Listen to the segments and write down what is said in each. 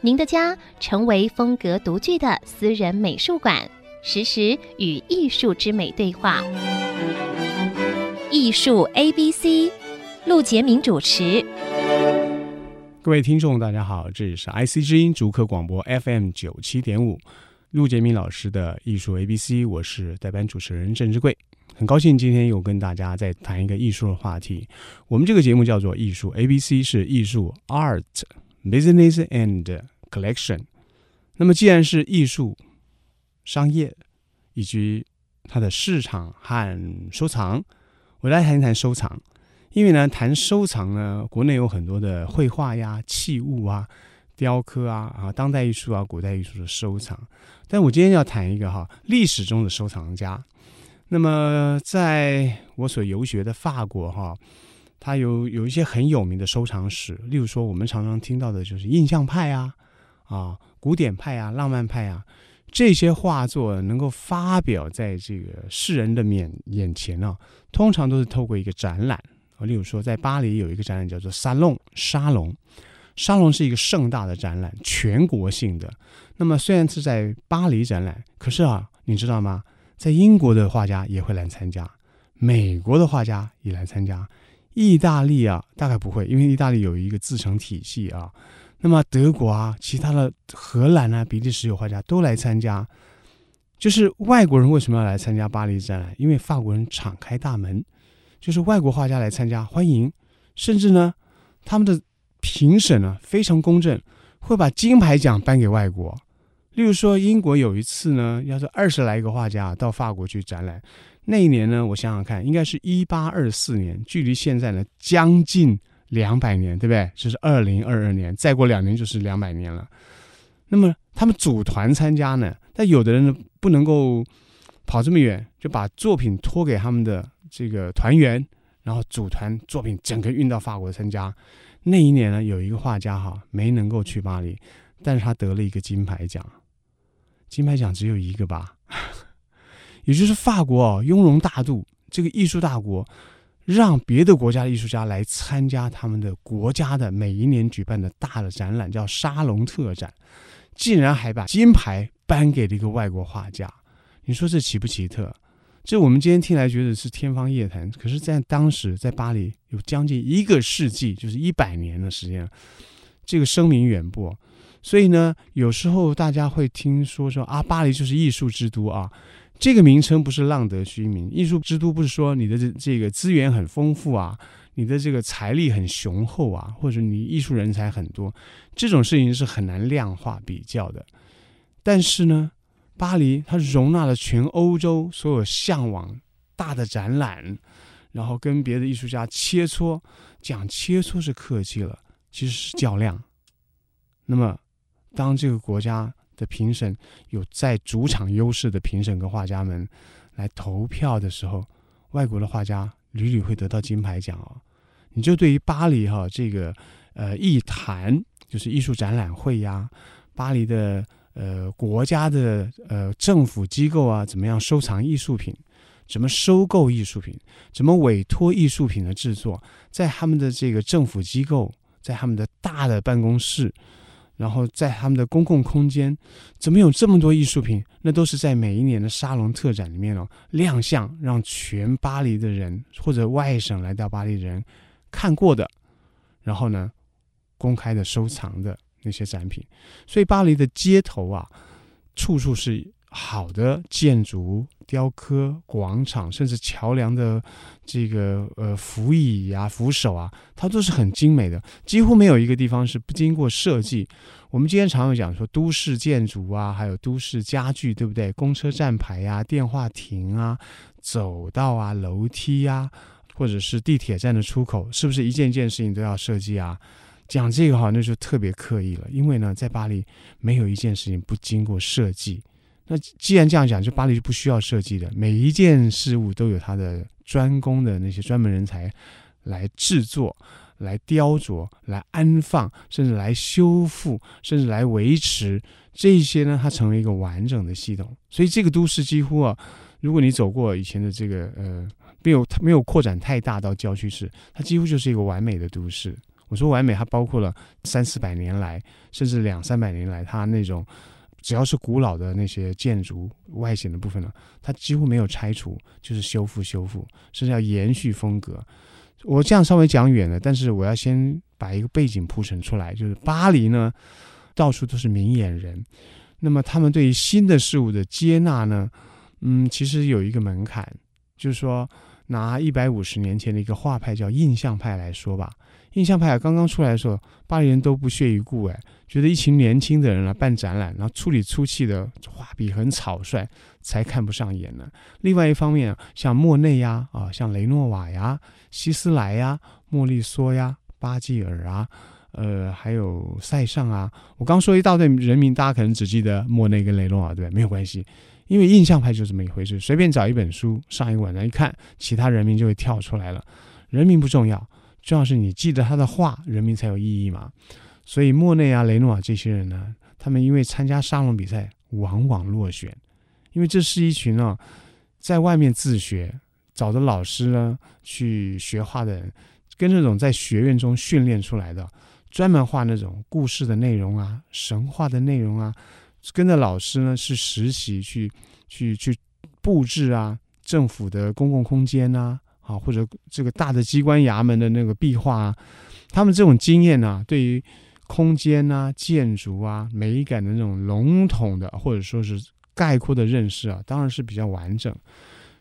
您的家成为风格独具的私人美术馆，实时与艺术之美对话。艺术 A B C，陆杰明主持。各位听众，大家好，这里是 IC 之音逐客广播 FM 九七点五，陆杰明老师的艺术 A B C，我是代班主持人郑志贵，很高兴今天又跟大家再谈一个艺术的话题。我们这个节目叫做艺术 A B C，是艺术 Art。Business and collection。那么，既然是艺术、商业以及它的市场和收藏，我来谈一谈收藏。因为呢，谈收藏呢，国内有很多的绘画呀、器物啊、雕刻啊、啊当代艺术啊、古代艺术的收藏。但我今天要谈一个哈历史中的收藏家。那么，在我所游学的法国哈。他有有一些很有名的收藏史，例如说我们常常听到的就是印象派啊，啊，古典派啊，浪漫派啊，这些画作能够发表在这个世人的面眼前呢，通常都是透过一个展览啊，例如说在巴黎有一个展览叫做沙龙，沙龙，沙龙是一个盛大的展览，全国性的。那么虽然是在巴黎展览，可是啊，你知道吗？在英国的画家也会来参加，美国的画家也来参加。意大利啊，大概不会，因为意大利有一个自成体系啊。那么德国啊，其他的荷兰啊、比利时有画家都来参加。就是外国人为什么要来参加巴黎展览？因为法国人敞开大门，就是外国画家来参加，欢迎。甚至呢，他们的评审呢非常公正，会把金牌奖颁给外国。例如说，英国有一次呢，要是二十来个画家到法国去展览。那一年呢，我想想看，应该是一八二四年，距离现在呢将近两百年，对不对？就是二零二二年，再过两年就是两百年了。那么他们组团参加呢，但有的人呢不能够跑这么远，就把作品托给他们的这个团员，然后组团作品整个运到法国参加。那一年呢，有一个画家哈没能够去巴黎，但是他得了一个金牌奖。金牌奖只有一个吧？也就是法国啊，雍容大度，这个艺术大国，让别的国家的艺术家来参加他们的国家的每一年举办的大的展览，叫沙龙特展，竟然还把金牌颁给了一个外国画家。你说这奇不奇特？这我们今天听来觉得是天方夜谭，可是，在当时在巴黎有将近一个世纪，就是一百年的时间，这个声名远播。所以呢，有时候大家会听说说啊，巴黎就是艺术之都啊。这个名称不是浪得虚名，艺术之都不是说你的这这个资源很丰富啊，你的这个财力很雄厚啊，或者你艺术人才很多，这种事情是很难量化比较的。但是呢，巴黎它容纳了全欧洲所有向往大的展览，然后跟别的艺术家切磋，讲切磋是客气了，其实是较量。那么，当这个国家。的评审有在主场优势的评审跟画家们来投票的时候，外国的画家屡屡会得到金牌奖哦。你就对于巴黎哈这个呃艺坛，就是艺术展览会呀，巴黎的呃国家的呃政府机构啊，怎么样收藏艺术品，怎么收购艺术品，怎么委托艺术品的制作，在他们的这个政府机构，在他们的大的办公室。然后在他们的公共空间，怎么有这么多艺术品？那都是在每一年的沙龙特展里面哦亮相，让全巴黎的人或者外省来到巴黎人看过的，然后呢，公开的收藏的那些展品。所以巴黎的街头啊，处处是。好的建筑、雕刻、广场，甚至桥梁的这个呃扶椅啊、扶手啊，它都是很精美的，几乎没有一个地方是不经过设计。我们今天常常讲说都市建筑啊，还有都市家具，对不对？公车站牌啊、电话亭啊、走道啊、楼梯啊，或者是地铁站的出口，是不是一件件事情都要设计啊？讲这个哈，那就特别刻意了，因为呢，在巴黎没有一件事情不经过设计。那既然这样讲，就巴黎就不需要设计的，每一件事物都有它的专攻的那些专门人才来制作、来雕琢、来安放，甚至来修复，甚至来维持这些呢，它成为一个完整的系统。所以这个都市几乎啊，如果你走过以前的这个呃，没有它没有扩展太大到郊区市，它几乎就是一个完美的都市。我说完美，它包括了三四百年来，甚至两三百年来，它那种只要是古老的那些建筑外显的部分呢，它几乎没有拆除，就是修复修复，甚至要延续风格。我这样稍微讲远了，但是我要先把一个背景铺陈出来，就是巴黎呢，到处都是明眼人，那么他们对于新的事物的接纳呢，嗯，其实有一个门槛，就是说拿一百五十年前的一个画派叫印象派来说吧。印象派刚刚出来的时候，巴黎人都不屑一顾，哎，觉得一群年轻的人来办展览，然后粗里粗气的画笔很草率，才看不上眼呢。另外一方面，像莫内呀，啊，像雷诺瓦呀、希斯莱呀、莫利梭呀、巴吉尔啊，呃，还有塞尚啊，我刚说一大堆人名，大家可能只记得莫内跟雷诺瓦，对吧？没有关系，因为印象派就这么一回事，随便找一本书，上一个晚上一看，其他人名就会跳出来了，人名不重要。重要是你记得他的画，人民才有意义嘛。所以莫内啊、雷诺瓦这些人呢，他们因为参加沙龙比赛，往往落选，因为这是一群啊，在外面自学，找的老师呢去学画的人，跟那种在学院中训练出来的，专门画那种故事的内容啊、神话的内容啊，跟着老师呢是实习去去去布置啊，政府的公共空间啊。啊，或者这个大的机关衙门的那个壁画啊，他们这种经验呢、对于空间啊、建筑啊、美感的那种笼统的或者说是概括的认识啊，当然是比较完整。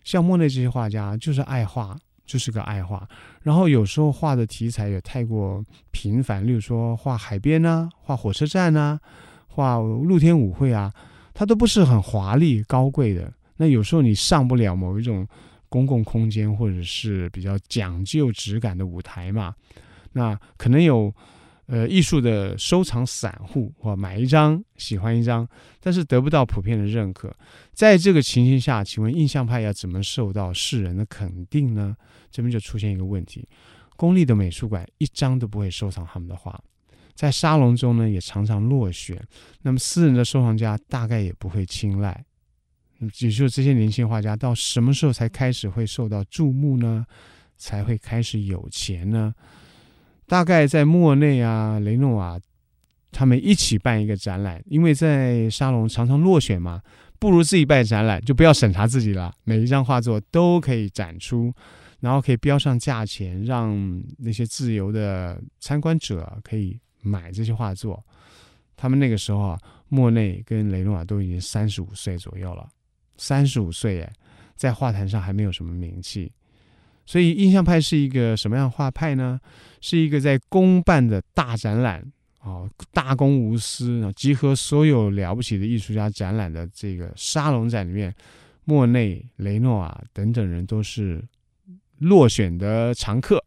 像莫内这些画家，就是爱画，就是个爱画。然后有时候画的题材也太过频繁，例如说画海边啊、画火车站啊、画露天舞会啊，它都不是很华丽高贵的。那有时候你上不了某一种。公共空间或者是比较讲究质感的舞台嘛，那可能有呃艺术的收藏散户或买一张喜欢一张，但是得不到普遍的认可。在这个情形下，请问印象派要怎么受到世人的肯定呢？这边就出现一个问题：公立的美术馆一张都不会收藏他们的画，在沙龙中呢也常常落选，那么私人的收藏家大概也不会青睐。也就是这些年轻画家到什么时候才开始会受到注目呢？才会开始有钱呢？大概在莫内啊、雷诺瓦他们一起办一个展览，因为在沙龙常常落选嘛，不如自己办展览，就不要审查自己了，每一张画作都可以展出，然后可以标上价钱，让那些自由的参观者可以买这些画作。他们那个时候啊，莫内跟雷诺瓦都已经三十五岁左右了。三十五岁哎，在画坛上还没有什么名气，所以印象派是一个什么样的画派呢？是一个在公办的大展览啊，大公无私啊，集合所有了不起的艺术家展览的这个沙龙展里面，莫内、雷诺啊等等人都是落选的常客，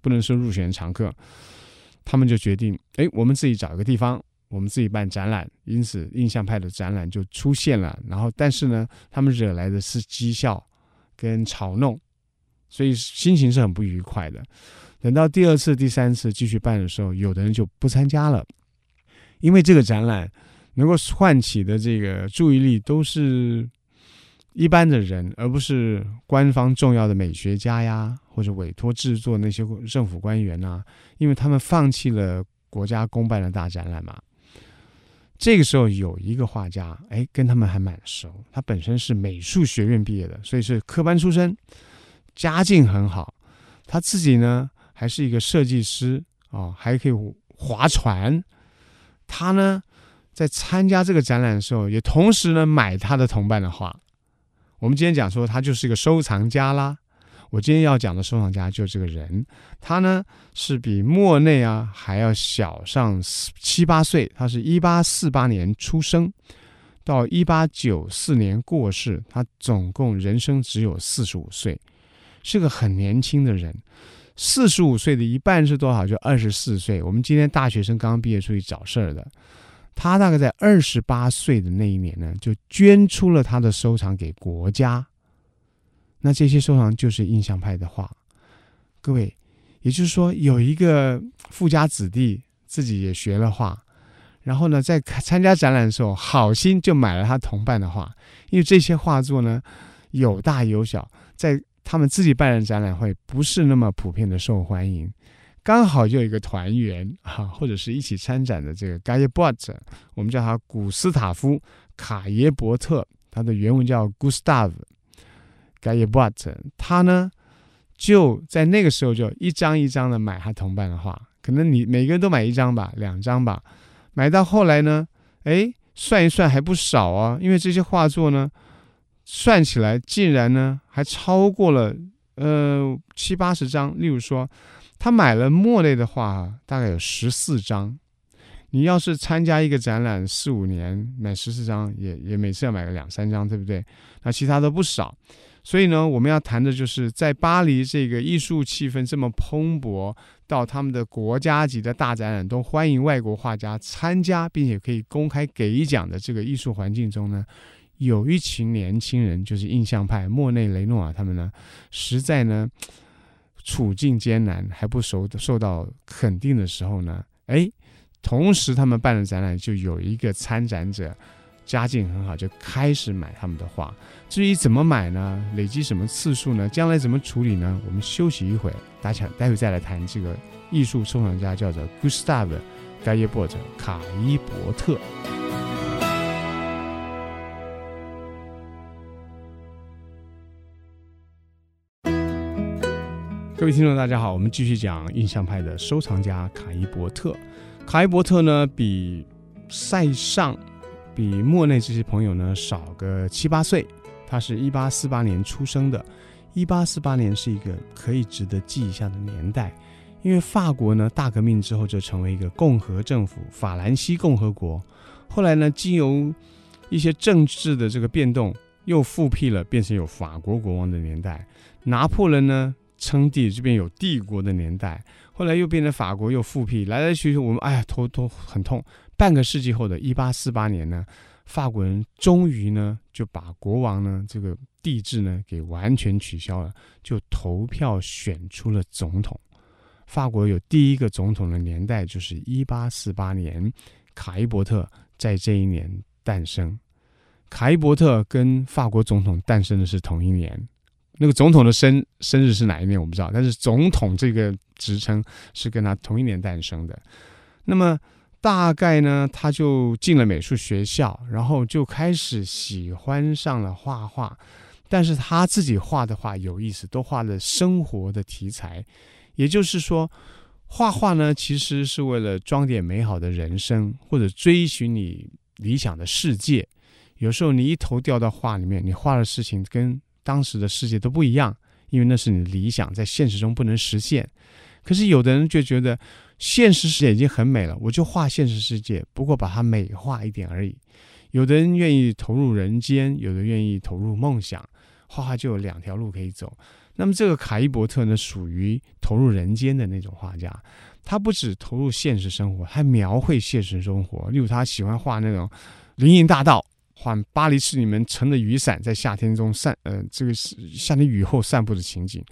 不能说入选常客，他们就决定，哎，我们自己找一个地方。我们自己办展览，因此印象派的展览就出现了。然后，但是呢，他们惹来的是讥笑跟嘲弄，所以心情是很不愉快的。等到第二次、第三次继续办的时候，有的人就不参加了，因为这个展览能够唤起的这个注意力都是一般的人，而不是官方重要的美学家呀，或者委托制作那些政府官员呐，因为他们放弃了国家公办的大展览嘛。这个时候有一个画家，哎，跟他们还蛮熟。他本身是美术学院毕业的，所以是科班出身，家境很好。他自己呢还是一个设计师啊、哦，还可以划船。他呢在参加这个展览的时候，也同时呢买他的同伴的画。我们今天讲说他就是一个收藏家啦。我今天要讲的收藏家就是这个人，他呢是比莫内啊还要小上七八岁，他是一八四八年出生，到一八九四年过世，他总共人生只有四十五岁，是个很年轻的人。四十五岁的一半是多少？就二十四岁。我们今天大学生刚刚毕业出去找事儿的，他大概在二十八岁的那一年呢，就捐出了他的收藏给国家。那这些收藏就是印象派的画。各位，也就是说，有一个富家子弟自己也学了画，然后呢，在参加展览的时候，好心就买了他同伴的画，因为这些画作呢，有大有小，在。他们自己办的展览会不是那么普遍的受欢迎，刚好就有一个团员啊，或者是一起参展的这个盖耶伯特，我们叫他古斯塔夫卡耶伯特，他的原文叫 Gustav 盖耶伯特，他呢就在那个时候就一张一张的买他同伴的画，可能你每个人都买一张吧，两张吧，买到后来呢，哎，算一算还不少啊，因为这些画作呢。算起来，竟然呢还超过了呃七八十张。例如说，他买了莫内的画，大概有十四张。你要是参加一个展览四五年，买十四张，也也每次要买个两三张，对不对？那其他都不少。所以呢，我们要谈的就是在巴黎这个艺术气氛这么蓬勃，到他们的国家级的大展览都欢迎外国画家参加，并且可以公开给奖的这个艺术环境中呢。有一群年轻人，就是印象派，莫内、雷诺瓦他们呢，实在呢处境艰难，还不受受到肯定的时候呢，哎，同时他们办的展览就有一个参展者家境很好，就开始买他们的画。至于怎么买呢？累积什么次数呢？将来怎么处理呢？我们休息一会，大家待会再来谈这个艺术收藏家，叫做 Gustav 盖耶伯特卡伊伯特。各位听众，大家好，我们继续讲印象派的收藏家卡伊伯特。卡伊伯特呢，比塞尚、比莫内这些朋友呢少个七八岁。他是一八四八年出生的。一八四八年是一个可以值得记一下的年代，因为法国呢大革命之后就成为一个共和政府——法兰西共和国。后来呢，经由一些政治的这个变动，又复辟了，变成有法国国王的年代。拿破仑呢，称帝这边有帝国的年代，后来又变成法国又复辟，来来去去，我们哎呀头头很痛。半个世纪后的一八四八年呢，法国人终于呢就把国王呢这个帝制呢给完全取消了，就投票选出了总统。法国有第一个总统的年代就是一八四八年，卡伊伯特在这一年诞生。卡伊伯特跟法国总统诞生的是同一年。那个总统的生生日是哪一年我不知道，但是总统这个职称是跟他同一年诞生的。那么大概呢，他就进了美术学校，然后就开始喜欢上了画画。但是他自己画的画有意思，都画了生活的题材，也就是说，画画呢其实是为了装点美好的人生，或者追寻你理想的世界。有时候你一头掉到画里面，你画的事情跟当时的世界都不一样，因为那是你的理想，在现实中不能实现。可是有的人就觉得现实世界已经很美了，我就画现实世界，不过把它美化一点而已。有的人愿意投入人间，有的愿意投入梦想，画画就有两条路可以走。那么这个卡伊伯特呢，属于投入人间的那种画家，他不只投入现实生活，还描绘现实生活。例如他喜欢画那种林荫大道。画巴黎市里面撑着雨伞在夏天中散，呃，这个是夏天雨后散步的情景，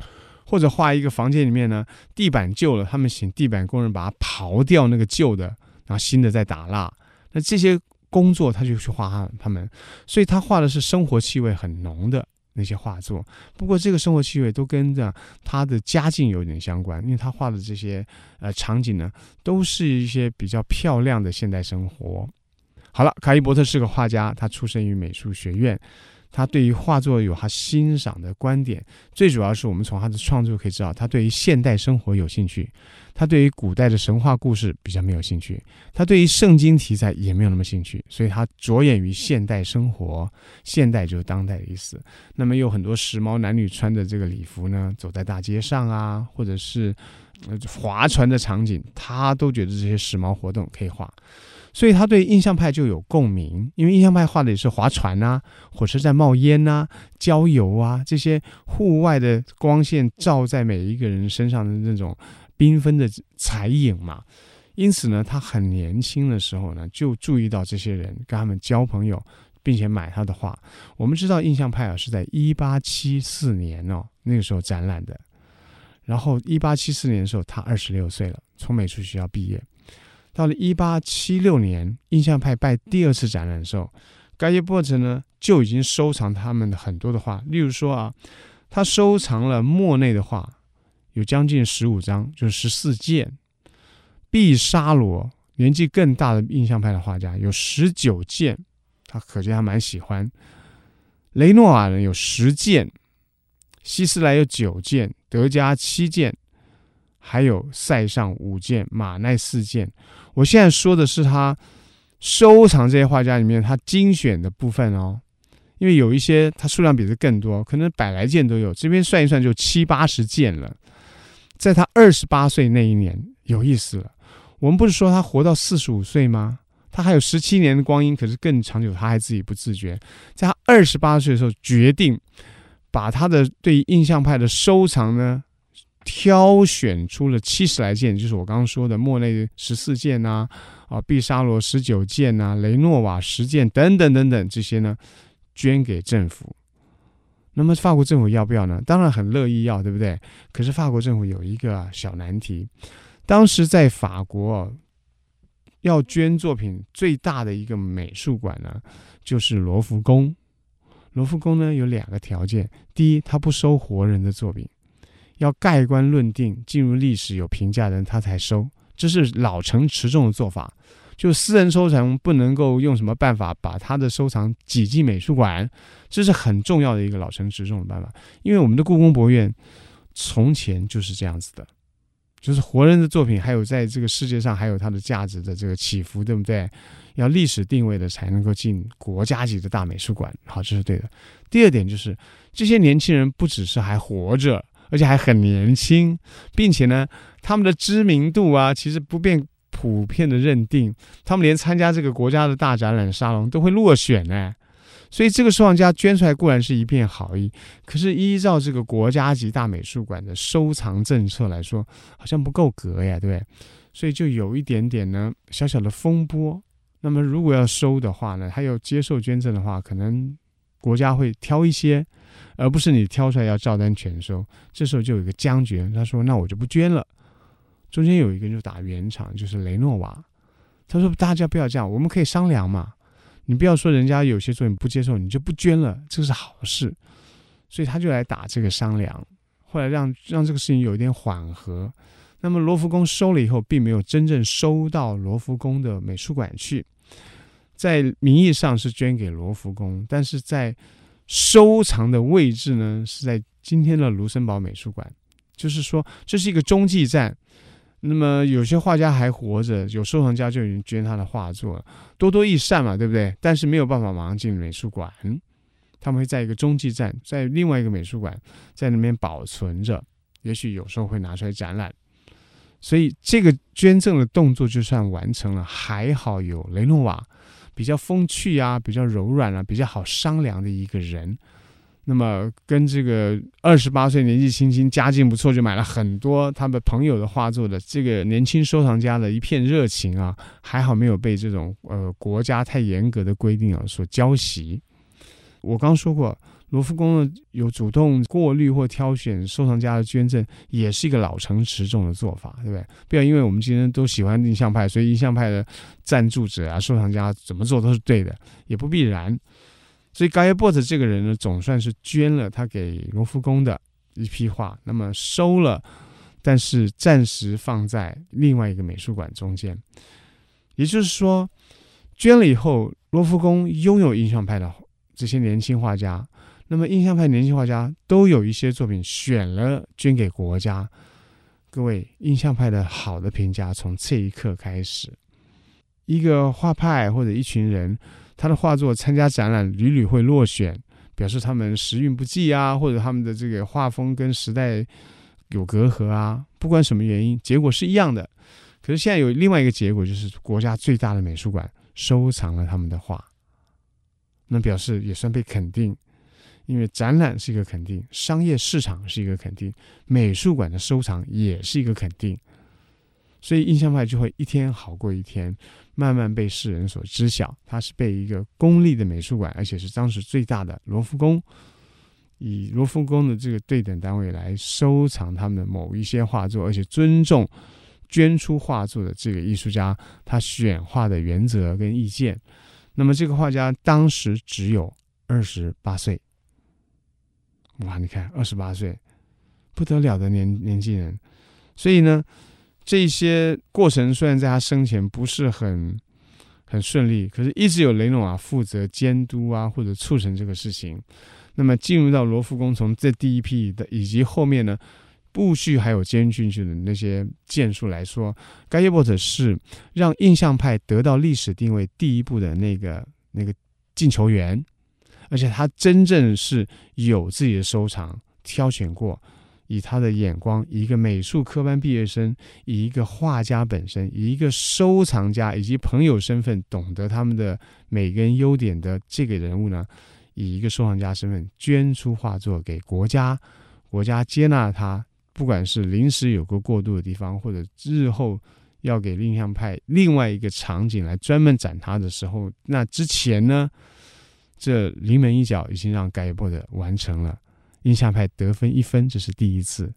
或者画一个房间里面呢，地板旧了，他们请地板工人把它刨掉那个旧的，然后新的再打蜡。那这些工作他就去画他他们，所以他画的是生活气味很浓的那些画作。不过这个生活气味都跟着他的家境有点相关，因为他画的这些呃场景呢，都是一些比较漂亮的现代生活。好了，卡伊伯特是个画家，他出生于美术学院，他对于画作有他欣赏的观点。最主要是我们从他的创作可以知道，他对于现代生活有兴趣，他对于古代的神话故事比较没有兴趣，他对于圣经题材也没有那么兴趣，所以他着眼于现代生活。现代就是当代的意思。那么有很多时髦男女穿的这个礼服呢，走在大街上啊，或者是划船的场景，他都觉得这些时髦活动可以画。所以他对印象派就有共鸣，因为印象派画的也是划船啊、火车站冒烟啊、郊游啊这些户外的光线照在每一个人身上的那种缤纷的彩影嘛。因此呢，他很年轻的时候呢，就注意到这些人，跟他们交朋友，并且买他的画。我们知道印象派啊是在一八七四年哦，那个时候展览的。然后一八七四年的时候，他二十六岁了，从美术学校毕业。到了一八七六年，印象派办第二次展览的时候，盖耶波特呢就已经收藏他们的很多的画。例如说啊，他收藏了莫内的画，有将近十五张，就是十四件。毕沙罗年纪更大的印象派的画家有十九件，他可见他蛮喜欢。雷诺瓦呢有十件，希斯莱有九件，德加七件，还有塞尚五件，马奈四件。我现在说的是他收藏这些画家里面他精选的部分哦，因为有一些他数量比这更多，可能百来件都有。这边算一算就七八十件了。在他二十八岁那一年，有意思了。我们不是说他活到四十五岁吗？他还有十七年的光阴，可是更长久，他还自己不自觉。在他二十八岁的时候，决定把他的对印象派的收藏呢，挑选出了七十来件，就是我刚刚说的莫内十四件呐，啊，毕沙罗十九件呐，雷诺瓦十件等等等等这些呢，捐给政府。那么法国政府要不要呢？当然很乐意要，对不对？可是法国政府有一个小难题。当时在法国，要捐作品最大的一个美术馆呢，就是罗浮宫。罗浮宫呢有两个条件：第一，它不收活人的作品，要盖棺论定、进入历史有评价的人他才收，这是老成持重的做法。就私人收藏不能够用什么办法把他的收藏挤进美术馆，这是很重要的一个老成持重的办法。因为我们的故宫博物院从前就是这样子的。就是活人的作品，还有在这个世界上还有它的价值的这个起伏，对不对？要历史定位的才能够进国家级的大美术馆，好，这是对的。第二点就是，这些年轻人不只是还活着，而且还很年轻，并且呢，他们的知名度啊，其实不便普遍的认定，他们连参加这个国家的大展览沙龙都会落选呢。所以这个收藏家捐出来固然是一片好意，可是依照这个国家级大美术馆的收藏政策来说，好像不够格呀，对不对？所以就有一点点呢小小的风波。那么如果要收的话呢，还有接受捐赠的话，可能国家会挑一些，而不是你挑出来要照单全收。这时候就有一个僵局，他说：“那我就不捐了。”中间有一个人就打圆场，就是雷诺瓦，他说：“大家不要这样，我们可以商量嘛。”你不要说人家有些作品不接受，你就不捐了，这是好事。所以他就来打这个商量，后来让让这个事情有一点缓和。那么罗浮宫收了以后，并没有真正收到罗浮宫的美术馆去，在名义上是捐给罗浮宫，但是在收藏的位置呢，是在今天的卢森堡美术馆。就是说，这是一个中继站。那么有些画家还活着，有收藏家就已经捐他的画作了，多多益善嘛，对不对？但是没有办法马上进美术馆，他们会在一个中继站，在另外一个美术馆，在那边保存着，也许有时候会拿出来展览。所以这个捐赠的动作就算完成了，还好有雷诺瓦，比较风趣啊，比较柔软啊，比较好商量的一个人。那么跟这个二十八岁年纪轻轻家境不错就买了很多他们朋友的画作的这个年轻收藏家的一片热情啊，还好没有被这种呃国家太严格的规定啊所浇熄。我刚说过，罗浮宫呢有主动过滤或挑选收藏家的捐赠，也是一个老成持重的做法，对不对？不要因为我们今天都喜欢印象派，所以印象派的赞助者啊、收藏家怎么做都是对的，也不必然。所以盖耶波特这个人呢，总算是捐了他给罗浮宫的一批画，那么收了，但是暂时放在另外一个美术馆中间。也就是说，捐了以后，罗浮宫拥有印象派的这些年轻画家，那么印象派年轻画家都有一些作品选了捐给国家。各位，印象派的好的评价从这一刻开始，一个画派或者一群人。他的画作参加展览屡屡会落选，表示他们时运不济啊，或者他们的这个画风跟时代有隔阂啊。不管什么原因，结果是一样的。可是现在有另外一个结果，就是国家最大的美术馆收藏了他们的画，那表示也算被肯定。因为展览是一个肯定，商业市场是一个肯定，美术馆的收藏也是一个肯定，所以印象派就会一天好过一天，慢慢被世人所知晓。它是被一个公立的美术馆，而且是当时最大的罗浮宫，以罗浮宫的这个对等单位来收藏他们的某一些画作，而且尊重捐出画作的这个艺术家他选画的原则跟意见。那么这个画家当时只有二十八岁。哇，你看，二十八岁，不得了的年年轻人。所以呢，这些过程虽然在他生前不是很很顺利，可是一直有雷诺瓦负责监督啊，或者促成这个事情。那么进入到罗浮宫，从这第一批的以及后面呢，陆续还有接进去的那些件数来说，盖耶伯特是让印象派得到历史定位第一步的那个那个进球员。而且他真正是有自己的收藏，挑选过，以他的眼光，一个美术科班毕业生，以一个画家本身，以一个收藏家以及朋友身份，懂得他们的每个人优点的这个人物呢，以一个收藏家身份捐出画作给国家，国家接纳他，不管是临时有个过渡的地方，或者日后要给印象派另外一个场景来专门展他的时候，那之前呢？这临门一脚已经让盖波的完成了，印象派得分一分，这是第一次。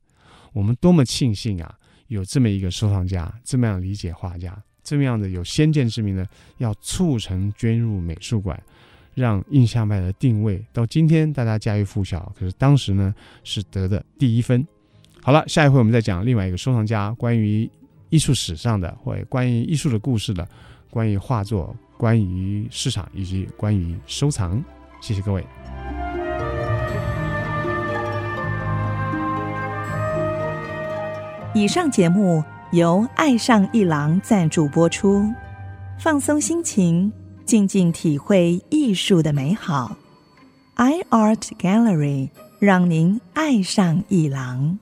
我们多么庆幸啊，有这么一个收藏家，这么样理解画家，这么样的有先见之明的，要促成捐入美术馆，让印象派的定位到今天大家家喻户晓。可是当时呢，是得的第一分。好了，下一回我们再讲另外一个收藏家，关于艺术史上的，或关于艺术的故事的，关于画作。关于市场以及关于收藏，谢谢各位。以上节目由爱上艺廊赞助播出，放松心情，静静体会艺术的美好。iArt Gallery 让您爱上艺廊。